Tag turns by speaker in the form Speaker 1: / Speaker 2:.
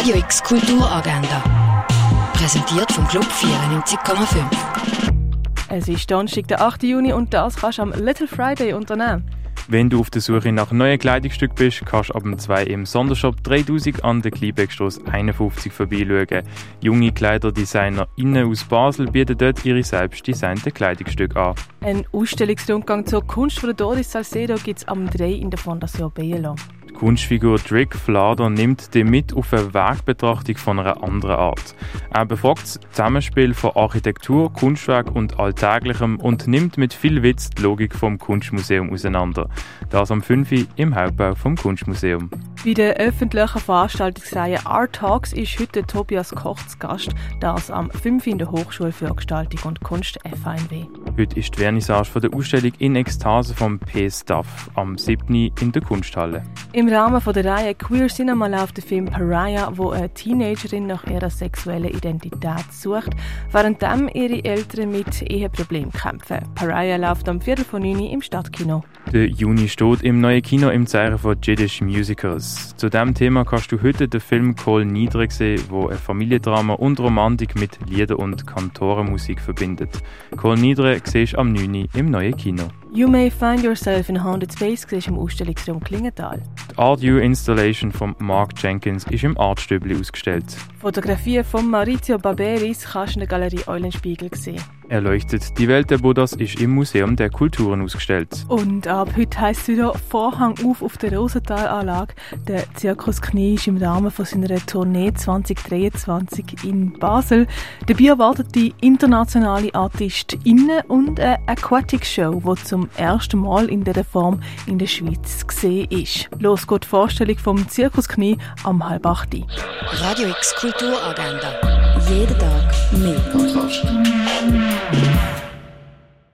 Speaker 1: Radio X Kulturagenda. Präsentiert vom Club 94,5.
Speaker 2: Es ist Donnerstag, der 8. Juni und das kannst du am Little Friday unternehmen.
Speaker 3: Wenn du auf der Suche nach neuen Kleidungsstücken bist, kannst du ab dem 2 im Sondershop 3000 an der Kleinbeckstrasse 51 vorbeischauen. Junge KleiderdesignerInnen aus Basel bieten dort ihre selbst designten Kleidungsstücke an.
Speaker 2: Ein Ausstellungsrundgang zur Kunst von Doris Salcedo gibt es am 3 in der Fondation Bielo.
Speaker 3: Die Kunstfigur Drick Flader nimmt dich mit auf eine Wegbetrachtung von einer anderen Art. Er befragt das Zusammenspiel von Architektur, Kunstwerk und Alltäglichem und nimmt mit viel Witz die Logik vom Kunstmuseum auseinander. Das am 5. Uhr im Hauptbau vom Kunstmuseum.
Speaker 2: Bei der öffentlichen Veranstaltungsreihe Art Talks ist heute Tobias Koch zu Gast, das am 5. in der Hochschule für Gestaltung und Kunst FANW.
Speaker 3: Heute ist die Vernissage von der Ausstellung In Ekstase vom P-Stuff am 7. in der Kunsthalle.
Speaker 2: Im Rahmen von der Reihe Queer Cinema läuft der Film Pariah, wo eine Teenagerin nach ihrer sexuellen Identität sucht, während ihre Eltern mit Eheproblemen kämpfen. Pariah läuft am Viertel von 9 im Stadtkino.
Speaker 3: Der Juni steht im neuen Kino im Zeichen von Jiddisch Musicals. Zu diesem Thema kannst du heute den Film Kohl Niedre sehen, wo ein Familiendrama und Romantik mit Lieder und Kantorenmusik verbindet. Kohl Niedre siehst du am 9. im neuen Kino.
Speaker 2: You May Find Yourself in a Haunted Space siehst im Ausstellungsraum Klingenthal.
Speaker 3: Die Art U Installation von Mark Jenkins ist im Artstübli ausgestellt.
Speaker 2: Fotografien von Maurizio Barberis kannst du in der Galerie Eulenspiegel sehen.
Speaker 3: Erleuchtet die Welt der Buddhas ist im Museum der Kulturen ausgestellt.
Speaker 2: Und ab heute heisst es wieder Vorhang auf auf der Rosenthalanlage. Der Zirkus Knie ist im Rahmen von seiner Tournee 2023 in Basel. Dabei erwartet die internationale ArtistInnen und eine Aquatic Show, die zum zum ersten Mal in dieser Form in der Schweiz gesehen ist. Los geht die Vorstellung vom Zirkusknie am halb acht.
Speaker 1: Radio X Kulturagenda. Jeden Tag mehr.